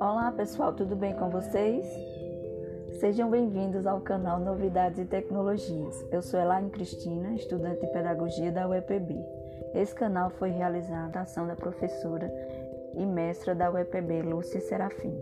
Olá pessoal, tudo bem com vocês? Sejam bem-vindos ao canal Novidades e Tecnologias. Eu sou Elaine Cristina, estudante de Pedagogia da UEPB. Esse canal foi realizado a ação da professora e mestra da UEPB, Lúcia Serafim.